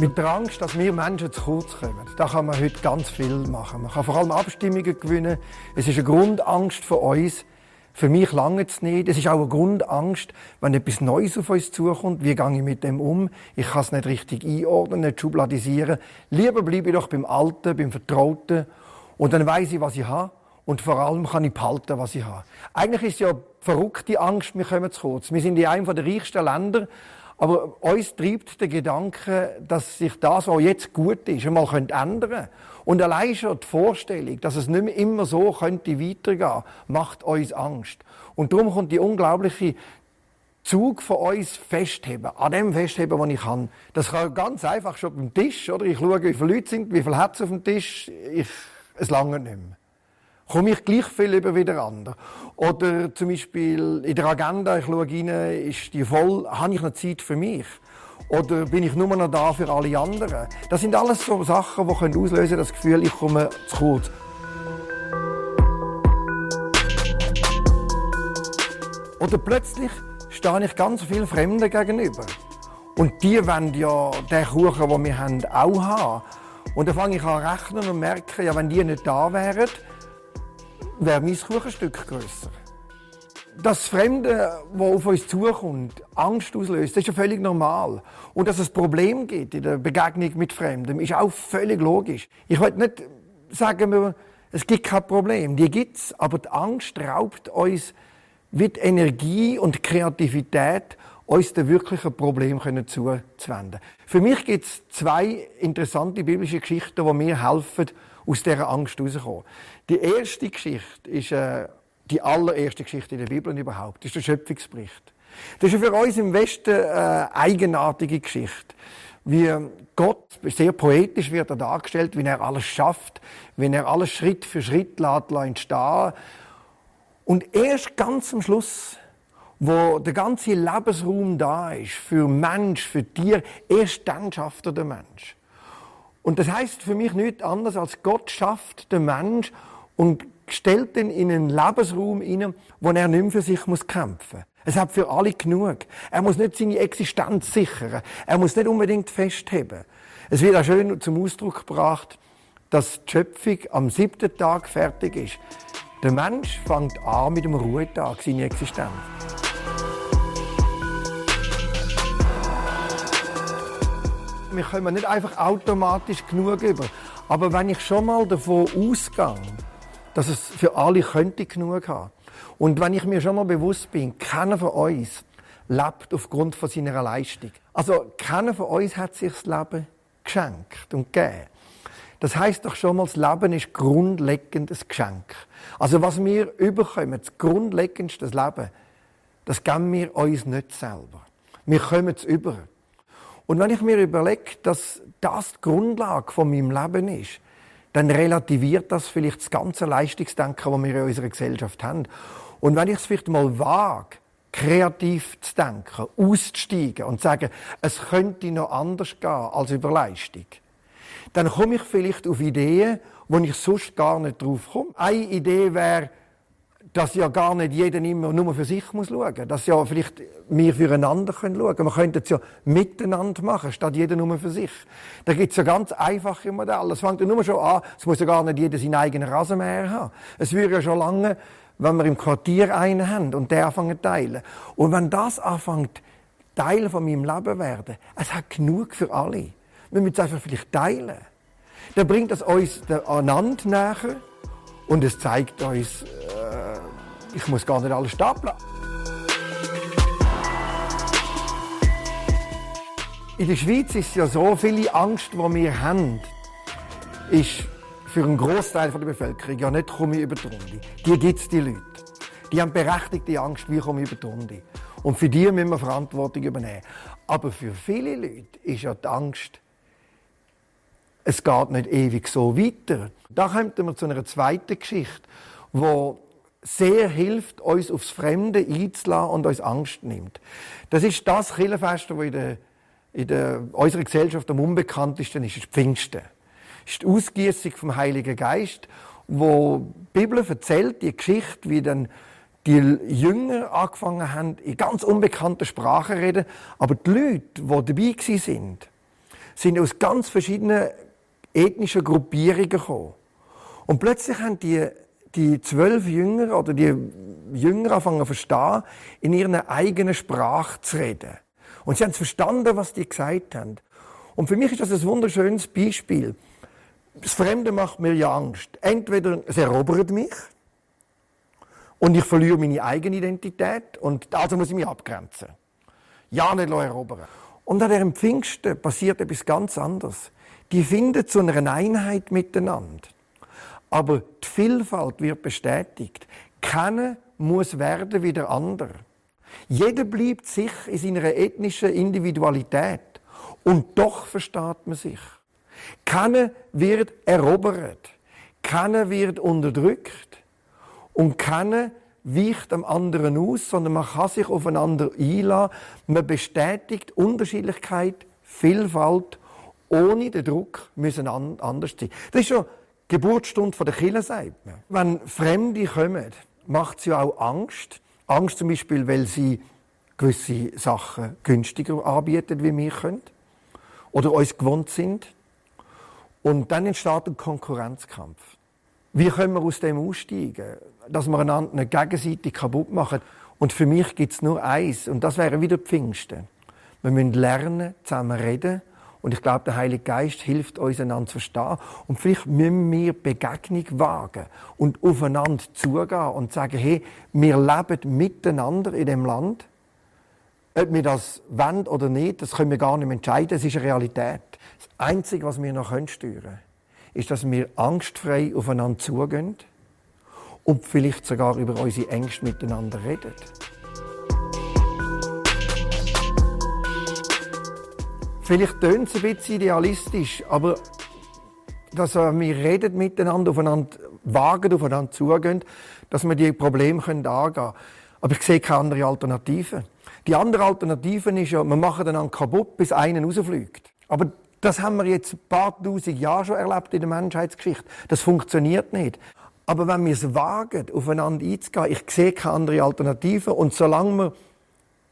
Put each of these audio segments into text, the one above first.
Mit der Angst, dass wir Menschen zu kurz kommen, da kann man heute ganz viel machen. Man kann vor allem Abstimmungen gewinnen. Es ist eine Grundangst für uns. Für mich lange es nicht. Es ist auch eine Grundangst, wenn etwas Neues auf uns zukommt. Wie gehe ich mit dem um? Ich kann es nicht richtig einordnen, nicht schubladisieren. Lieber bleibe ich doch beim Alten, beim Vertrauten. Und dann weiß ich, was ich habe. Und vor allem kann ich behalten, was ich habe. Eigentlich ist ja verrückte Angst, wir kommen zu kurz. Wir sind in einem der reichsten Länder. Aber uns treibt der Gedanke, dass sich das, was jetzt gut ist, einmal ändern könnte. Und allein schon die Vorstellung, dass es nicht mehr immer so könnte weitergehen, macht uns Angst. Und darum kommt die unglaubliche Zug von uns festheben, an dem festheben, was ich kann. Das kann ganz einfach schon beim Tisch, oder? Ich schaue, wie viele Leute sind, wie viel hat es auf dem Tisch. Ich, es lange nicht mehr komme ich gleich viel über wie der andere. Oder zum Beispiel in der Agenda, ich schaue rein, ist die voll, habe ich noch Zeit für mich? Oder bin ich nur noch da für alle anderen? Das sind alles so Sachen, die können auslösen das Gefühl, ich komme zu kurz. Oder plötzlich stehe ich ganz viel Fremden gegenüber. Und die wollen ja den Kuchen, den wir haben, auch haben. Und dann fange ich an rechnen und merke, ja, wenn die nicht da wären, wäre mein Kuchenstück grösser. Das Fremde, das auf uns zukommt, Angst auslöst, das ist ja völlig normal. Und dass es Problem gibt in der Begegnung mit Fremden, ist auch völlig logisch. Ich will nicht sagen, es gibt kein Problem, die gibt es, aber die Angst raubt uns mit Energie und Kreativität, uns den wirklichen Problem zuzuwenden. Für mich gibt es zwei interessante biblische Geschichten, die mir helfen, aus dieser Angst herauszukommen. Die erste Geschichte ist äh, die allererste Geschichte in der Bibel überhaupt. Das ist der Schöpfungsbericht. Das ist für uns im Westen eine äh, eigenartige Geschichte. Wie Gott sehr poetisch wird er dargestellt, wie er alles schafft, wie er alles Schritt für Schritt lässt, Und erst ganz am Schluss, wo der ganze Lebensraum da ist, für Mensch, für Tier, erst dann schafft er den Mensch. Und das heißt für mich nichts anderes als Gott schafft den Mensch und stellt ihn in einen Lebensraum hinein, wo er nicht mehr für sich muss kämpfen Es hat für alle genug. Er muss nicht seine Existenz sichern. Er muss nicht unbedingt festheben. Es wird auch schön zum Ausdruck gebracht, dass die Schöpfung am siebten Tag fertig ist. Der Mensch fängt an mit dem Ruhetag seine Existenz. Wir kommen nicht einfach automatisch genug über. Aber wenn ich schon mal davon ausgehe, dass es für alle könnte genug haben. Und wenn ich mir schon mal bewusst bin, keiner von uns lebt aufgrund von seiner Leistung. Also keiner von uns hat sich das Leben geschenkt und gegeben. Das heißt doch schon mal, das Leben ist grundlegend ein Geschenk. Also was wir überkommen, das grundlegendste Leben, das geben wir uns nicht selber. Wir kommen es über. Und wenn ich mir überlege, dass das die Grundlage von meinem Leben ist, dann relativiert das vielleicht das ganze Leistungsdenken, das wir in unserer Gesellschaft haben. Und wenn ich es vielleicht mal wage, kreativ zu denken, auszusteigen und zu sagen, es könnte noch anders gehen als über Leistung, dann komme ich vielleicht auf Ideen, wo ich sonst gar nicht drauf komme. Eine Idee wäre, dass ja gar nicht jeder immer nur für sich muss schauen. Dass ja vielleicht wir füreinander können schauen. Man könnte es ja miteinander machen, statt jeder nur für sich. Da gibt es ja ganz einfache Modelle. Es fängt ja nur schon an, es muss ja gar nicht jeder seinen eigenen Rasenmäher haben. Es würde ja schon lange, wenn wir im Quartier einen haben und der anfangen zu teilen. Und wenn das anfängt, Teil von meinem Leben werden, es hat genug für alle. Wir müssen es einfach vielleicht teilen. Dann bringt es uns einander näher und es zeigt uns, äh, ich muss gar nicht alles stapeln. In der Schweiz ist ja so, viele Angst, die wir haben, ist für einen Großteil der Bevölkerung ja nicht, komme ich über die Runde. Die gibt es, die Leute. Die haben berechtigte Angst, wie komme ich über die Runde. Und für die müssen wir Verantwortung übernehmen. Aber für viele Leute ist ja die Angst, es geht nicht ewig so weiter. Da kommen wir zu einer zweiten Geschichte, wo sehr hilft, uns aufs Fremde einzulassen und uns Angst nimmt. Das ist das Kirchenfest, das in, der, in der, unserer Gesellschaft am unbekanntesten ist, ist Pfingsten. Das ist die Ausgießung vom Heiligen Geist, wo die Bibel erzählt, die Geschichte, wie dann die Jünger angefangen haben, in ganz unbekannten Sprachen zu reden, aber die Leute, die dabei sind, sind aus ganz verschiedenen ethnischen Gruppierungen gekommen. Und plötzlich haben die, die zwölf Jünger oder die Jünger angefangen zu verstehen, in ihrer eigenen Sprache zu reden. Und sie haben verstanden, was die gesagt haben. Und für mich ist das ein wunderschönes Beispiel. Das Fremde macht mir ja Angst. Entweder es erobert mich und ich verliere meine eigene Identität und also muss ich mich abgrenzen. Ja, nicht erobern. Und an diesem Pfingsten passiert etwas ganz anderes. Die finden zu einer Einheit miteinander. Aber die Vielfalt wird bestätigt. Keiner muss werden wie der andere. Jeder bleibt sich in seiner ethnischen Individualität. Und doch versteht man sich. Keiner wird erobert. Keiner wird unterdrückt. Und keiner weicht am anderen aus, sondern man kann sich aufeinander einladen. Man bestätigt Unterschiedlichkeit, Vielfalt, ohne den Druck müssen anders sein. Das ist schon die Geburtsstunde der Kirche, sagt man. Wenn Fremde kommen, macht es ja auch Angst. Angst zum Beispiel, weil sie gewisse Sachen günstiger anbieten, wie wir können. Oder uns gewohnt sind. Und dann entsteht ein Konkurrenzkampf. Wie können wir aus dem aussteigen? Dass wir einander nicht gegenseitig kaputt machen. Und für mich gibt es nur eins, und das wäre wieder Pfingsten. Wir müssen lernen, zusammen reden. Und ich glaube, der Heilige Geist hilft uns, einander zu verstehen. Und vielleicht müssen wir Begegnung wagen und aufeinander zugehen und sagen, hey, wir leben miteinander in dem Land. Ob wir das wollen oder nicht, das können wir gar nicht entscheiden. Es ist eine Realität. Das Einzige, was wir noch steuern können, ist, dass wir angstfrei aufeinander zugehen und vielleicht sogar über unsere Ängste miteinander reden. Vielleicht tönt es ein bisschen idealistisch, aber dass wir reden miteinander, aufeinander wagen, aufeinander zugehen, dass wir die Probleme angehen können. Aber ich sehe keine andere Alternative. Die andere Alternative ist ja, wir machen einander kaputt, bis einer rausfliegt. Aber das haben wir jetzt ein paar tausend Jahre schon erlebt in der Menschheitsgeschichte. Das funktioniert nicht. Aber wenn wir es wagen, aufeinander einzugehen, ich sehe keine andere Alternative. Und solange wir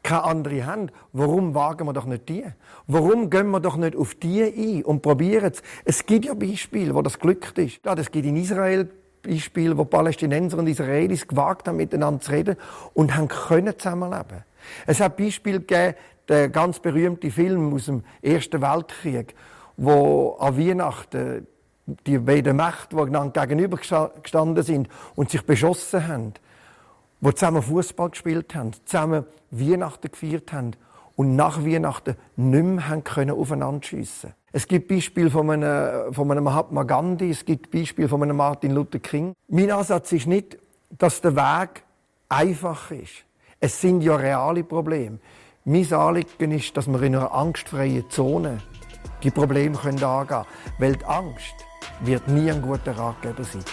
keine andere haben, warum wagen wir doch nicht die? Warum gehen wir doch nicht auf die ein und probieren es? Es gibt ja Beispiele, wo das glückt ist. Ja, das gibt in Israel Beispiele, wo Palästinenser und Israelis gewagt haben, miteinander zu reden und haben können zusammenleben. Es hat Beispiele gegeben, der ganz berühmte Film aus dem Ersten Weltkrieg, wo an Weihnachten die beiden Mächte, die einander gegenüber gestanden sind und sich beschossen haben, die zusammen Fußball gespielt haben, zusammen Weihnachten gefeiert haben und nach Weihnachten nicht mehr haben können aufeinander schiessen. Es gibt Beispiele von einem, von einem Mahatma Gandhi, es gibt Beispiele von einem Martin Luther King. Mein Ansatz ist nicht, dass der Weg einfach ist. Es sind ja reale Probleme. Mein Anliegen ist, dass wir in einer angstfreien Zone die Probleme angehen können. Weil die Angst wird nie ein guter Ratgeber sein.